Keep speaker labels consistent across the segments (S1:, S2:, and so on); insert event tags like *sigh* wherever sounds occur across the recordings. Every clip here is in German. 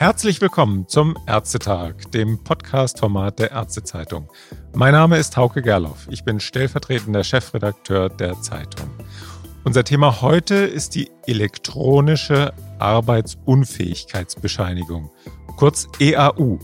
S1: Herzlich willkommen zum Ärztetag, dem Podcast-Format der Ärztezeitung. Mein Name ist Hauke Gerloff. Ich bin stellvertretender Chefredakteur der Zeitung. Unser Thema heute ist die elektronische Arbeitsunfähigkeitsbescheinigung, kurz EAU.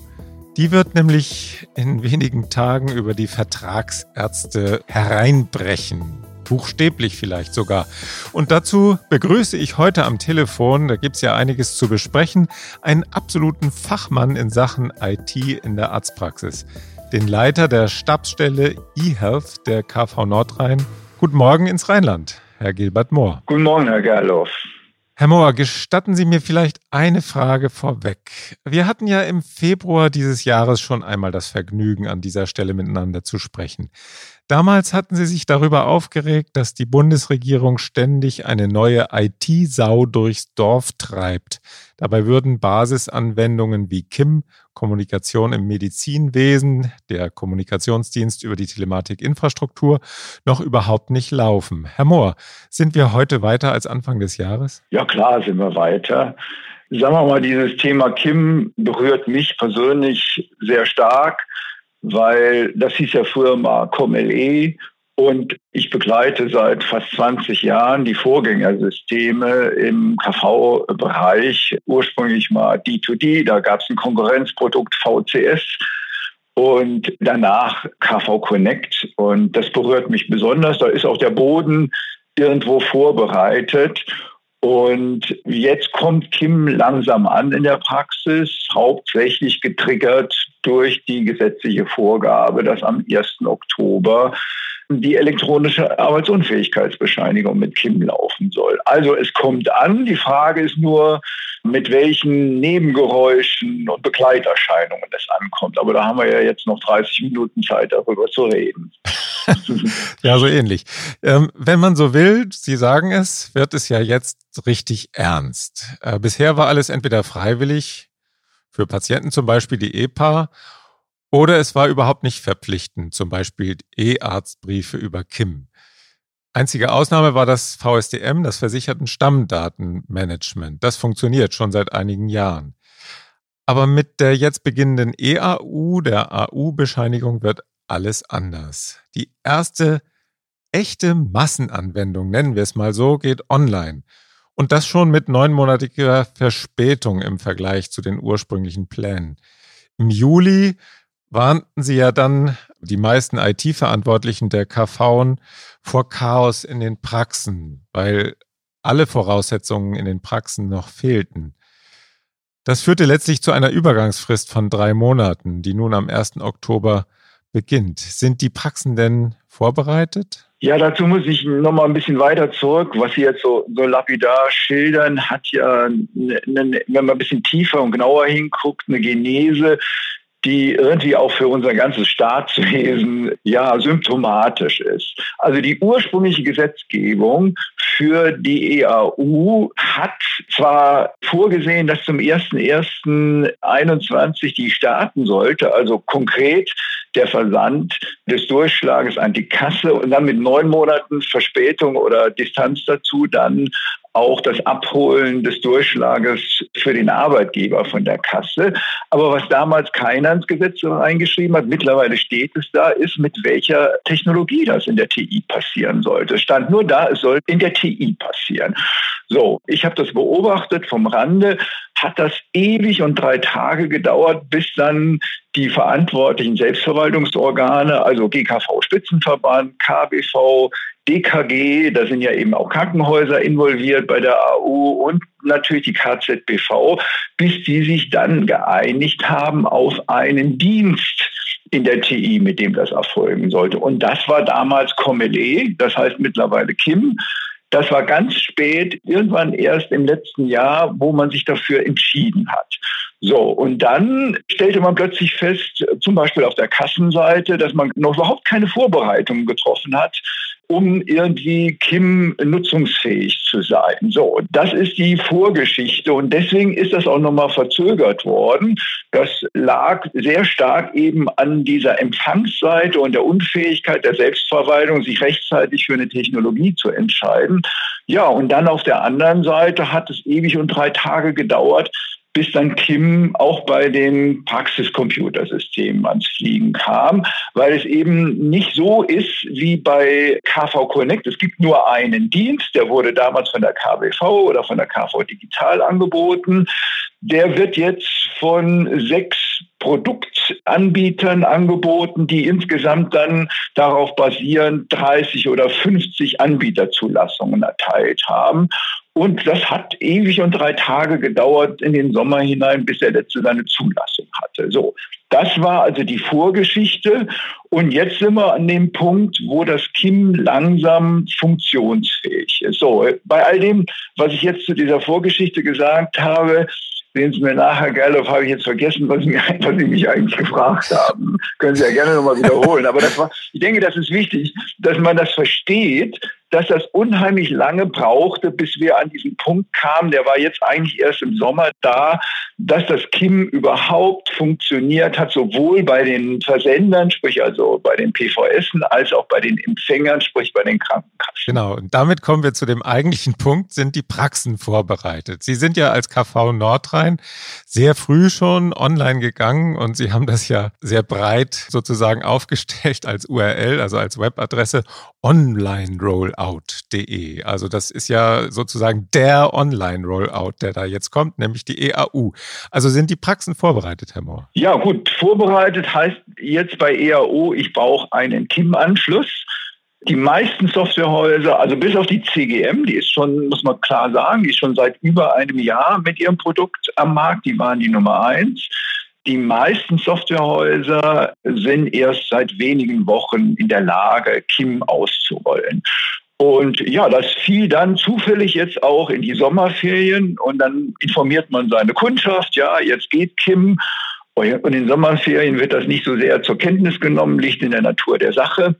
S1: Die wird nämlich in wenigen Tagen über die Vertragsärzte hereinbrechen buchstäblich vielleicht sogar. Und dazu begrüße ich heute am Telefon, da gibt es ja einiges zu besprechen, einen absoluten Fachmann in Sachen IT in der Arztpraxis, den Leiter der Stabsstelle eHealth der KV Nordrhein. Guten Morgen ins Rheinland, Herr Gilbert Mohr.
S2: Guten Morgen, Herr Gerloff.
S1: Herr Mohr, gestatten Sie mir vielleicht eine Frage vorweg. Wir hatten ja im Februar dieses Jahres schon einmal das Vergnügen, an dieser Stelle miteinander zu sprechen. Damals hatten sie sich darüber aufgeregt, dass die Bundesregierung ständig eine neue IT-Sau durchs Dorf treibt. Dabei würden Basisanwendungen wie KIM, Kommunikation im Medizinwesen, der Kommunikationsdienst über die Telematikinfrastruktur, noch überhaupt nicht laufen. Herr Mohr, sind wir heute weiter als Anfang des Jahres?
S2: Ja, klar sind wir weiter. Sagen wir mal, dieses Thema KIM berührt mich persönlich sehr stark weil das hieß ja früher mal COMLE und ich begleite seit fast 20 Jahren die Vorgängersysteme im KV-Bereich, ursprünglich mal D2D, da gab es ein Konkurrenzprodukt VCS und danach KV Connect. Und das berührt mich besonders, da ist auch der Boden irgendwo vorbereitet. Und jetzt kommt Kim langsam an in der Praxis, hauptsächlich getriggert durch die gesetzliche Vorgabe, dass am 1. Oktober die elektronische Arbeitsunfähigkeitsbescheinigung mit Kim laufen soll. Also es kommt an. Die Frage ist nur, mit welchen Nebengeräuschen und Begleiterscheinungen es ankommt. Aber da haben wir ja jetzt noch 30 Minuten Zeit, darüber zu reden. *laughs*
S1: ja, so ähnlich. Ähm, wenn man so will, Sie sagen es, wird es ja jetzt richtig ernst. Äh, bisher war alles entweder freiwillig, für Patienten zum Beispiel die EPA, oder es war überhaupt nicht verpflichtend, zum Beispiel E-Arztbriefe über KIM. Einzige Ausnahme war das VSDM, das Versicherten Stammdatenmanagement. Das funktioniert schon seit einigen Jahren. Aber mit der jetzt beginnenden EAU, der AU-Bescheinigung, wird alles anders. Die erste echte Massenanwendung, nennen wir es mal so, geht online. Und das schon mit neunmonatiger Verspätung im Vergleich zu den ursprünglichen Plänen. Im Juli warnten sie ja dann die meisten IT-Verantwortlichen der KV vor Chaos in den Praxen, weil alle Voraussetzungen in den Praxen noch fehlten. Das führte letztlich zu einer Übergangsfrist von drei Monaten, die nun am 1. Oktober beginnt. Sind die Praxen denn vorbereitet?
S2: Ja, dazu muss ich noch mal ein bisschen weiter zurück. Was Sie jetzt so, so lapidar schildern, hat ja, ne, ne, wenn man ein bisschen tiefer und genauer hinguckt, eine Genese, die irgendwie auch für unser ganzes Staatswesen ja symptomatisch ist. Also die ursprüngliche Gesetzgebung für die EAU hat zwar vorgesehen, dass zum 1.1.21 die starten sollte, also konkret der Versand des Durchschlages an die Kasse und dann mit neun Monaten Verspätung oder Distanz dazu dann auch das Abholen des Durchschlages für den Arbeitgeber von der Kasse. Aber was damals keiner ins Gesetz reingeschrieben hat, mittlerweile steht es da, ist, mit welcher Technologie das in der TI passieren sollte. Es stand nur da, es soll in der TI passieren. So, ich habe das beobachtet vom Rande, hat das ewig und drei Tage gedauert, bis dann die verantwortlichen Selbstverwaltungsorgane, also GKV Spitzenverband, KBV, DKG, da sind ja eben auch Krankenhäuser involviert bei der AU und natürlich die KZBV, bis die sich dann geeinigt haben auf einen Dienst in der TI, mit dem das erfolgen sollte. Und das war damals Comele, das heißt mittlerweile Kim. Das war ganz spät, irgendwann erst im letzten Jahr, wo man sich dafür entschieden hat. So, und dann stellte man plötzlich fest, zum Beispiel auf der Kassenseite, dass man noch überhaupt keine Vorbereitungen getroffen hat um irgendwie Kim nutzungsfähig zu sein. So, das ist die Vorgeschichte und deswegen ist das auch nochmal verzögert worden. Das lag sehr stark eben an dieser Empfangsseite und der Unfähigkeit der Selbstverwaltung, sich rechtzeitig für eine Technologie zu entscheiden. Ja, und dann auf der anderen Seite hat es ewig und drei Tage gedauert, bis dann Kim auch bei den Praxiscomputersystemen ans Fliegen kam, weil es eben nicht so ist wie bei KV Connect. Es gibt nur einen Dienst, der wurde damals von der KBV oder von der KV Digital angeboten. Der wird jetzt von sechs Produktanbietern angeboten, die insgesamt dann darauf basierend 30 oder 50 Anbieterzulassungen erteilt haben. Und das hat ewig und drei Tage gedauert in den Sommer hinein, bis der letzte seine Zulassung hatte. So. Das war also die Vorgeschichte. Und jetzt sind wir an dem Punkt, wo das Kim langsam funktionsfähig ist. So, bei all dem, was ich jetzt zu dieser Vorgeschichte gesagt habe, sehen Sie mir nachher, Gerloff, habe ich jetzt vergessen, was Sie mich eigentlich gefragt haben. Können Sie ja gerne nochmal wiederholen. Aber das war, ich denke, das ist wichtig, dass man das versteht, dass das unheimlich lange brauchte, bis wir an diesen Punkt kamen, der war jetzt eigentlich erst im Sommer da, dass das KIM überhaupt funktioniert hat, sowohl bei den Versendern, sprich also bei den PVS, als auch bei den Empfängern, sprich bei den Krankenkassen.
S1: Genau, und damit kommen wir zu dem eigentlichen Punkt, sind die Praxen vorbereitet. Sie sind ja als KV Nordrhein sehr früh schon online gegangen und Sie haben das ja sehr breit sozusagen aufgestellt als URL, also als Webadresse onlinerollout.de. Also das ist ja sozusagen der Online-Rollout, der da jetzt kommt, nämlich die EAU. Also sind die Praxen vorbereitet, Herr Mohr?
S2: Ja gut, vorbereitet heißt jetzt bei EAU, ich brauche einen KIM-Anschluss. Die meisten Softwarehäuser, also bis auf die CGM, die ist schon, muss man klar sagen, die ist schon seit über einem Jahr mit ihrem Produkt am Markt, die waren die Nummer eins. Die meisten Softwarehäuser sind erst seit wenigen Wochen in der Lage, KIM auszurollen. Und ja, das fiel dann zufällig jetzt auch in die Sommerferien und dann informiert man seine Kundschaft, ja, jetzt geht Kim. Und in Sommerferien wird das nicht so sehr zur Kenntnis genommen, liegt in der Natur der Sache.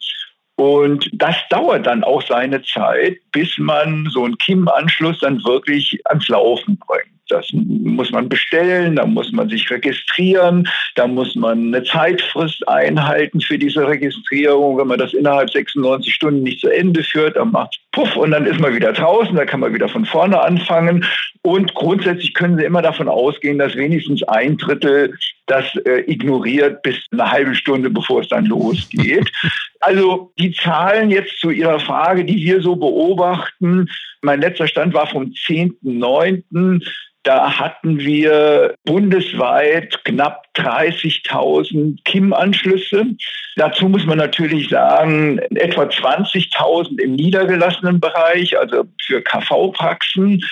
S2: Und das dauert dann auch seine Zeit, bis man so einen KIM-Anschluss dann wirklich ans Laufen bringt. Das muss man bestellen, da muss man sich registrieren, da muss man eine Zeitfrist einhalten für diese Registrierung. Wenn man das innerhalb 96 Stunden nicht zu Ende führt, dann macht puff und dann ist man wieder draußen, da kann man wieder von vorne anfangen. Und grundsätzlich können Sie immer davon ausgehen, dass wenigstens ein Drittel das äh, ignoriert bis eine halbe Stunde, bevor es dann losgeht. *laughs* Also die Zahlen jetzt zu Ihrer Frage, die wir so beobachten. Mein letzter Stand war vom 10.9. Da hatten wir bundesweit knapp 30.000 KIM-Anschlüsse. Dazu muss man natürlich sagen, etwa 20.000 im niedergelassenen Bereich, also für KV-Praxen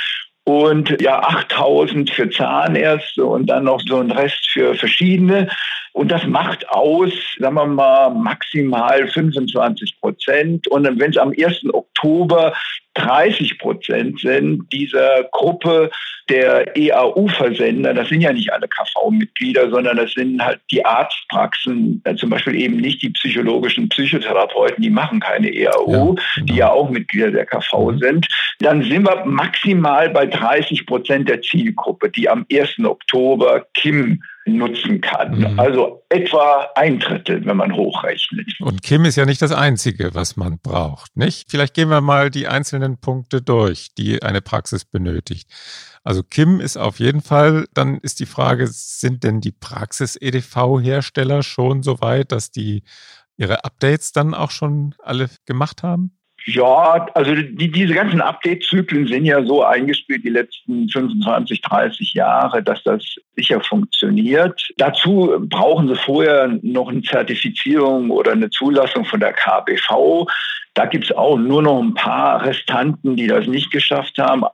S2: und ja 8000 für Zahnärzte und dann noch so ein Rest für verschiedene. Und das macht aus, sagen wir mal, maximal 25 Prozent. Und wenn es am 1. Oktober 30 Prozent sind dieser Gruppe der EAU-Versender, das sind ja nicht alle KV-Mitglieder, sondern das sind halt die Arztpraxen, äh, zum Beispiel eben nicht die psychologischen Psychotherapeuten, die machen keine EAU, ja, genau. die ja auch Mitglieder der KV mhm. sind, dann sind wir maximal bei 30 Prozent der Zielgruppe, die am 1. Oktober KIM nutzen kann. Mhm. Also etwa ein Drittel, wenn man hochrechnet.
S1: Und Kim ist ja nicht das Einzige, was man braucht, nicht? Vielleicht gehen wir mal die einzelnen Punkte durch, die eine Praxis benötigt. Also Kim ist auf jeden Fall, dann ist die Frage, sind denn die Praxis-EDV-Hersteller schon so weit, dass die ihre Updates dann auch schon alle gemacht haben?
S2: Ja, also die, diese ganzen Update-Zyklen sind ja so eingespielt die letzten 25, 30 Jahre, dass das sicher funktioniert. Dazu brauchen sie vorher noch eine Zertifizierung oder eine Zulassung von der KBV. Da gibt es auch nur noch ein paar Restanten, die das nicht geschafft haben.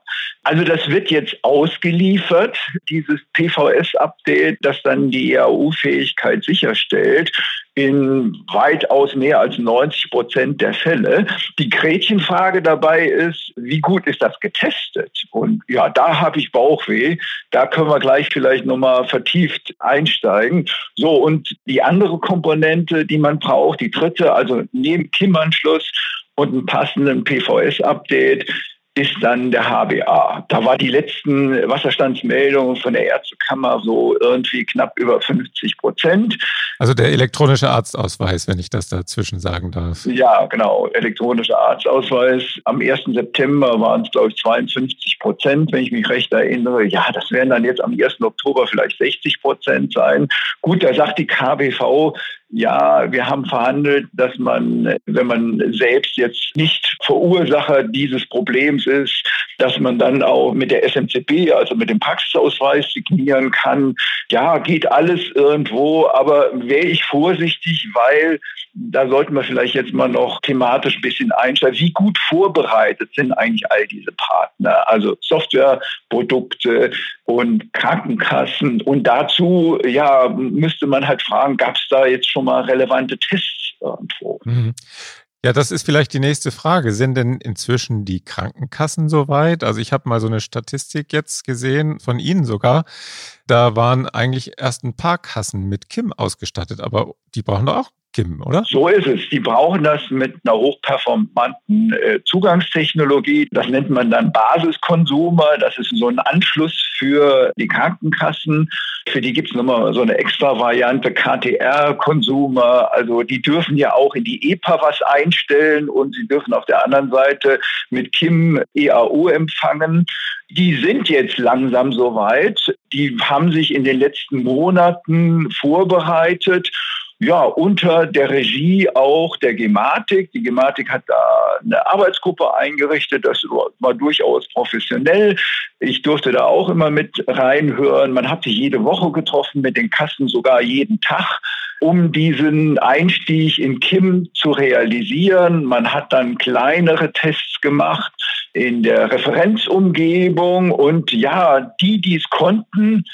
S2: Also das wird jetzt ausgeliefert, dieses PVS-Update, das dann die EAU-Fähigkeit sicherstellt in weitaus mehr als 90 Prozent der Fälle. Die Gretchenfrage dabei ist, wie gut ist das getestet? Und ja, da habe ich Bauchweh. Da können wir gleich vielleicht nochmal vertieft einsteigen. So, und die andere Komponente, die man braucht, die dritte, also neben KIM-Anschluss und einem passenden PVS-Update, ist dann der HBA. Da war die letzten Wasserstandsmeldungen von der Ärztekammer so irgendwie knapp über 50 Prozent.
S1: Also der elektronische Arztausweis, wenn ich das dazwischen sagen darf.
S2: Ja, genau. Elektronischer Arztausweis. Am 1. September waren es, glaube ich, 52 Prozent, wenn ich mich recht erinnere. Ja, das werden dann jetzt am 1. Oktober vielleicht 60 Prozent sein. Gut, da sagt die KBV, ja, wir haben verhandelt, dass man, wenn man selbst jetzt nicht Verursacher dieses Problems ist, dass man dann auch mit der SMCB, also mit dem Praxisausweis signieren kann. Ja, geht alles irgendwo, aber wäre ich vorsichtig, weil da sollten wir vielleicht jetzt mal noch thematisch ein bisschen einsteigen. Wie gut vorbereitet sind eigentlich all diese Partner? Also Softwareprodukte und Krankenkassen. Und dazu, ja, müsste man halt fragen, gab es da jetzt schon mal relevante Tests irgendwo? Mhm.
S1: Ja, das ist vielleicht die nächste Frage. Sind denn inzwischen die Krankenkassen soweit? Also ich habe mal so eine Statistik jetzt gesehen, von Ihnen sogar. Da waren eigentlich erst ein paar Kassen mit KIM ausgestattet, aber die brauchen doch auch Kim, oder?
S2: So ist es. Die brauchen das mit einer hochperformanten äh, Zugangstechnologie. Das nennt man dann Basiskonsumer. Das ist so ein Anschluss für die Krankenkassen. Für die gibt es nochmal so eine extra Variante KTR-Konsumer. Also die dürfen ja auch in die EPA was einstellen und sie dürfen auf der anderen Seite mit KIM EAU empfangen. Die sind jetzt langsam soweit. Die haben sich in den letzten Monaten vorbereitet ja, unter der Regie auch der Gematik. Die Gematik hat da eine Arbeitsgruppe eingerichtet, das war durchaus professionell. Ich durfte da auch immer mit reinhören. Man hat sich jede Woche getroffen, mit den Kassen sogar jeden Tag, um diesen Einstieg in KIM zu realisieren. Man hat dann kleinere Tests gemacht in der Referenzumgebung und ja, die, die es konnten,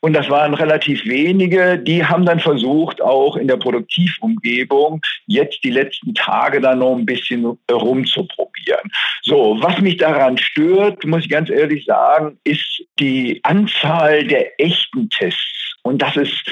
S2: und das waren relativ wenige, die haben dann versucht, auch in der Produktivumgebung jetzt die letzten Tage da noch ein bisschen rumzuprobieren. So, was mich daran stört, muss ich ganz ehrlich sagen, ist die Anzahl der echten Tests. Und das ist,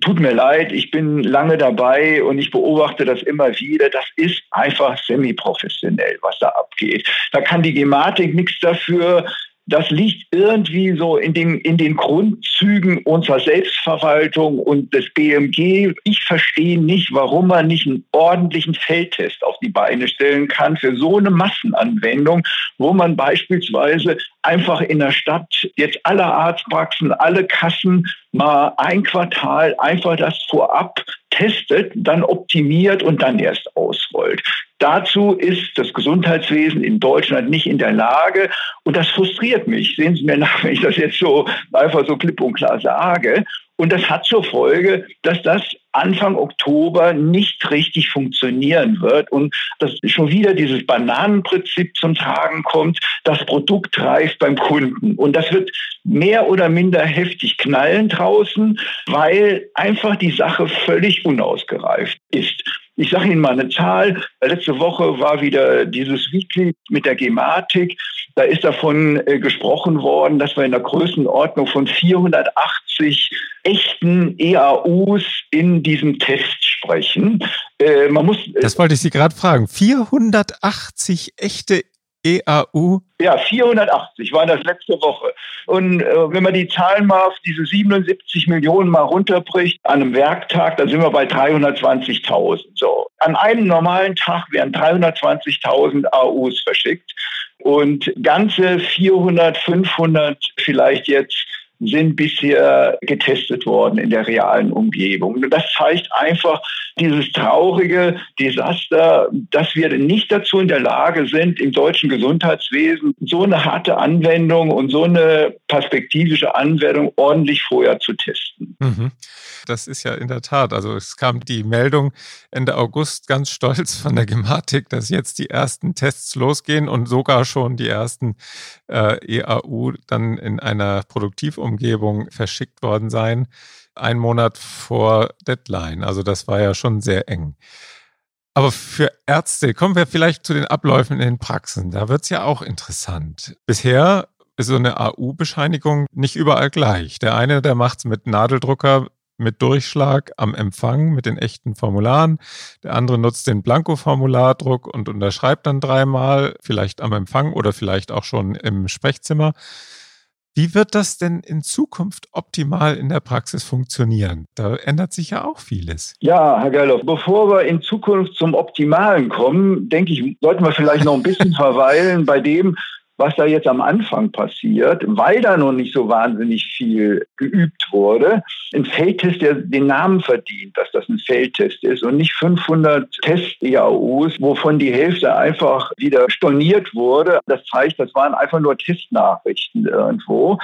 S2: tut mir leid, ich bin lange dabei und ich beobachte das immer wieder. Das ist einfach semi-professionell, was da abgeht. Da kann die Gematik nichts dafür das liegt irgendwie so in den, in den Grundzügen unserer Selbstverwaltung und des BMG. Ich verstehe nicht, warum man nicht einen ordentlichen Feldtest auf die Beine stellen kann für so eine Massenanwendung, wo man beispielsweise einfach in der Stadt jetzt alle Arztpraxen, alle Kassen mal ein Quartal einfach das vorab testet, dann optimiert und dann erst ausrollt. Dazu ist das Gesundheitswesen in Deutschland nicht in der Lage und das frustriert mich. Sehen Sie mir nach, wenn ich das jetzt so einfach so klipp und klar sage. Und das hat zur Folge, dass das Anfang Oktober nicht richtig funktionieren wird und dass schon wieder dieses Bananenprinzip zum Tragen kommt, das Produkt reift beim Kunden. Und das wird mehr oder minder heftig knallen draußen, weil einfach die Sache völlig unausgereift ist. Ich sage Ihnen mal eine Zahl. Letzte Woche war wieder dieses Weekly mit der Gematik. Da ist davon äh, gesprochen worden, dass wir in der Größenordnung von 480 echten EAUs in diesem Test sprechen.
S1: Äh, man muss, äh, das wollte ich Sie gerade fragen. 480 echte EAU?
S2: Ja, 480 war das letzte Woche. Und äh, wenn man die Zahlen mal auf diese 77 Millionen mal runterbricht an einem Werktag, dann sind wir bei 320.000. So. An einem normalen Tag werden 320.000 AUs verschickt und ganze 400, 500 vielleicht jetzt sind bisher getestet worden in der realen Umgebung. Und das zeigt einfach dieses traurige Desaster, dass wir nicht dazu in der Lage sind, im deutschen Gesundheitswesen so eine harte Anwendung und so eine perspektivische Anwendung ordentlich vorher zu testen. Mhm.
S1: Das ist ja in der Tat. Also es kam die Meldung Ende August ganz *laughs* stolz von der Gematik, dass jetzt die ersten Tests losgehen und sogar schon die ersten äh, EAU dann in einer Produktivumgebung verschickt worden seien. Ein Monat vor Deadline. Also das war ja schon sehr eng. Aber für Ärzte, kommen wir vielleicht zu den Abläufen in den Praxen. Da wird es ja auch interessant. Bisher ist so eine AU-Bescheinigung nicht überall gleich. Der eine, der macht es mit Nadeldrucker mit Durchschlag am Empfang mit den echten Formularen. Der andere nutzt den Blanko-Formulardruck und unterschreibt dann dreimal, vielleicht am Empfang oder vielleicht auch schon im Sprechzimmer. Wie wird das denn in Zukunft optimal in der Praxis funktionieren? Da ändert sich ja auch vieles.
S2: Ja, Herr Gerloff, bevor wir in Zukunft zum Optimalen kommen, denke ich, sollten wir vielleicht noch ein bisschen *laughs* verweilen bei dem, was da jetzt am Anfang passiert, weil da noch nicht so wahnsinnig viel geübt wurde. Ein Feldtest, der den Namen verdient, dass das ein Feldtest ist und nicht 500 Test-EAUs, wovon die Hälfte einfach wieder storniert wurde. Das zeigt, das waren einfach nur Testnachrichten irgendwo.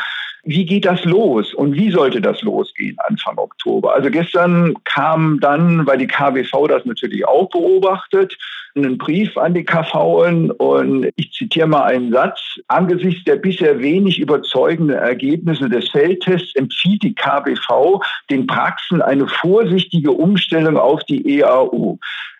S2: Wie geht das los und wie sollte das losgehen Anfang Oktober? Also gestern kam dann, weil die KWV das natürlich auch beobachtet, einen Brief an die KVen und ich zitiere mal einen Satz. Angesichts der bisher wenig überzeugenden Ergebnisse des Feldtests empfiehlt die KBV den Praxen eine vorsichtige Umstellung auf die EAU.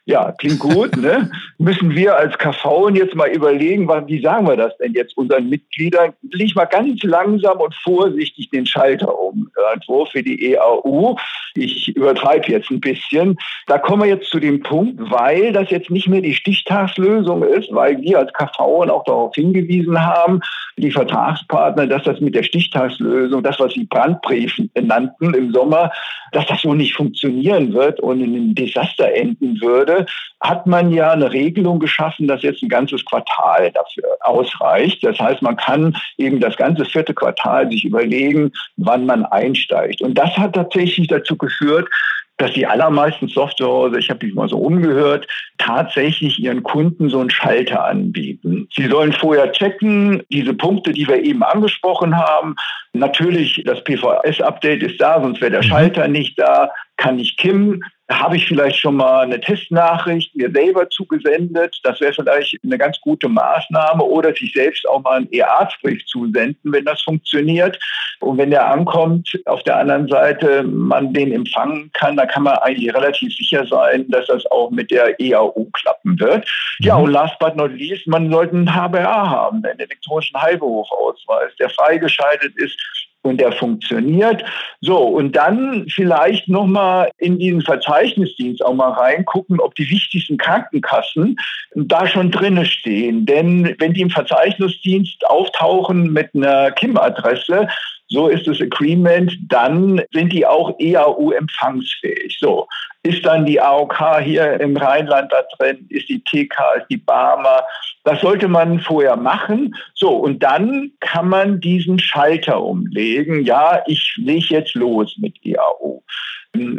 S2: Ja, klingt gut. Ne? *laughs* Müssen wir als KV jetzt mal überlegen, wie sagen wir das denn jetzt unseren Mitgliedern? Leg mal ganz langsam und vorsichtig den Schalter um irgendwo für die EAU. Ich übertreibe jetzt ein bisschen. Da kommen wir jetzt zu dem Punkt, weil das jetzt nicht mehr die Stichtagslösung ist, weil wir als KV auch darauf hingewiesen haben, die Vertragspartner, dass das mit der Stichtagslösung, das, was sie Brandbriefen nannten im Sommer, dass das so nicht funktionieren wird und in einem Desaster enden würde, hat man ja eine Regelung geschaffen, dass jetzt ein ganzes Quartal dafür ausreicht. Das heißt, man kann eben das ganze vierte Quartal sich überlegen, wann man einsteigt. Und das hat tatsächlich dazu geführt, dass die allermeisten Softwarehäuser, ich habe mich mal so umgehört, tatsächlich ihren Kunden so einen Schalter anbieten. Sie sollen vorher checken, diese Punkte, die wir eben angesprochen haben. Natürlich, das PVS-Update ist da, sonst wäre der mhm. Schalter nicht da. Kann ich Kim habe ich vielleicht schon mal eine Testnachricht mir selber zugesendet. Das wäre vielleicht eine ganz gute Maßnahme oder sich selbst auch mal einen EA-Brief zusenden, wenn das funktioniert. Und wenn der ankommt, auf der anderen Seite man den empfangen kann, dann kann man eigentlich relativ sicher sein, dass das auch mit der EAU klappen wird. Ja, mhm. und last but not least, man sollte einen HBA haben, einen elektronischen Heilberufausweis, der freigeschaltet ist und der funktioniert. So, und dann vielleicht nochmal in diesen Verzeichnisdienst auch mal reingucken, ob die wichtigsten Krankenkassen da schon drinne stehen. Denn wenn die im Verzeichnisdienst auftauchen mit einer KIM-Adresse, so ist das Agreement, dann sind die auch EAU empfangsfähig. So, ist dann die AOK hier im Rheinland da drin? Ist die TK, ist die Barmer? Das sollte man vorher machen. So, und dann kann man diesen Schalter umlegen. Ja, ich lege jetzt los mit EAO.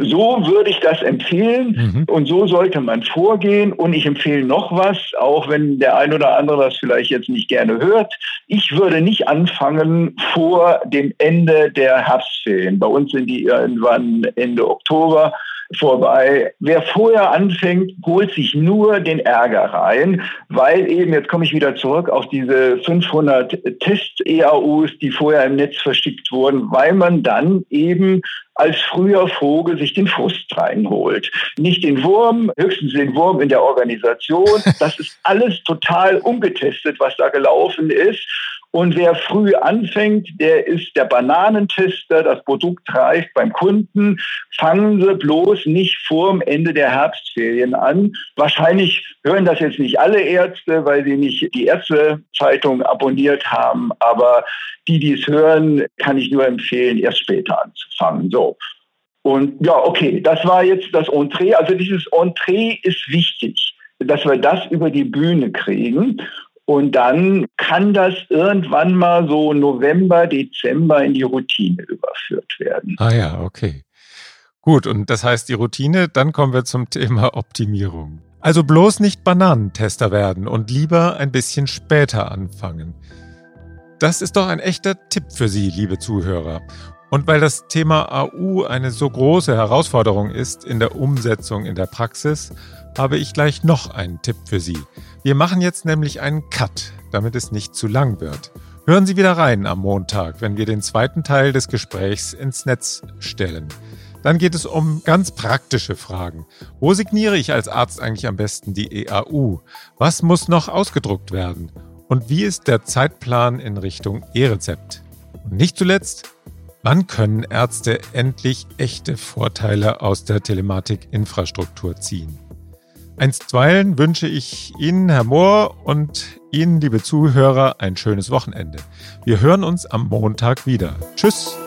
S2: So würde ich das empfehlen mhm. und so sollte man vorgehen. Und ich empfehle noch was, auch wenn der ein oder andere das vielleicht jetzt nicht gerne hört. Ich würde nicht anfangen vor dem Ende der Herbstferien. Bei uns sind die irgendwann Ende Oktober vorbei. Wer vorher anfängt, holt sich nur den Ärger rein, weil eben, jetzt komme ich wieder zurück auf diese 500 Test-EAUs, die vorher im Netz verschickt wurden, weil man dann eben als früher Vogel sich den Frust reinholt. Nicht den Wurm, höchstens den Wurm in der Organisation. Das ist alles total ungetestet, was da gelaufen ist. Und wer früh anfängt, der ist der Bananentester. Das Produkt reift beim Kunden. Fangen Sie bloß nicht vor dem Ende der Herbstferien an. Wahrscheinlich hören das jetzt nicht alle Ärzte, weil sie nicht die Ärztezeitung abonniert haben. Aber die, die es hören, kann ich nur empfehlen, erst später anzufangen. So. Und ja, okay, das war jetzt das Entree. Also dieses Entree ist wichtig, dass wir das über die Bühne kriegen. Und dann kann das irgendwann mal so November, Dezember in die Routine überführt werden.
S1: Ah ja, okay. Gut, und das heißt die Routine, dann kommen wir zum Thema Optimierung. Also bloß nicht Bananentester werden und lieber ein bisschen später anfangen. Das ist doch ein echter Tipp für Sie, liebe Zuhörer. Und weil das Thema AU eine so große Herausforderung ist in der Umsetzung in der Praxis, habe ich gleich noch einen Tipp für Sie. Wir machen jetzt nämlich einen Cut, damit es nicht zu lang wird. Hören Sie wieder rein am Montag, wenn wir den zweiten Teil des Gesprächs ins Netz stellen. Dann geht es um ganz praktische Fragen. Wo signiere ich als Arzt eigentlich am besten die EAU? Was muss noch ausgedruckt werden? Und wie ist der Zeitplan in Richtung E-Rezept? Und nicht zuletzt, Wann können Ärzte endlich echte Vorteile aus der Telematikinfrastruktur ziehen? Einstweilen wünsche ich Ihnen, Herr Mohr, und Ihnen, liebe Zuhörer, ein schönes Wochenende. Wir hören uns am Montag wieder. Tschüss!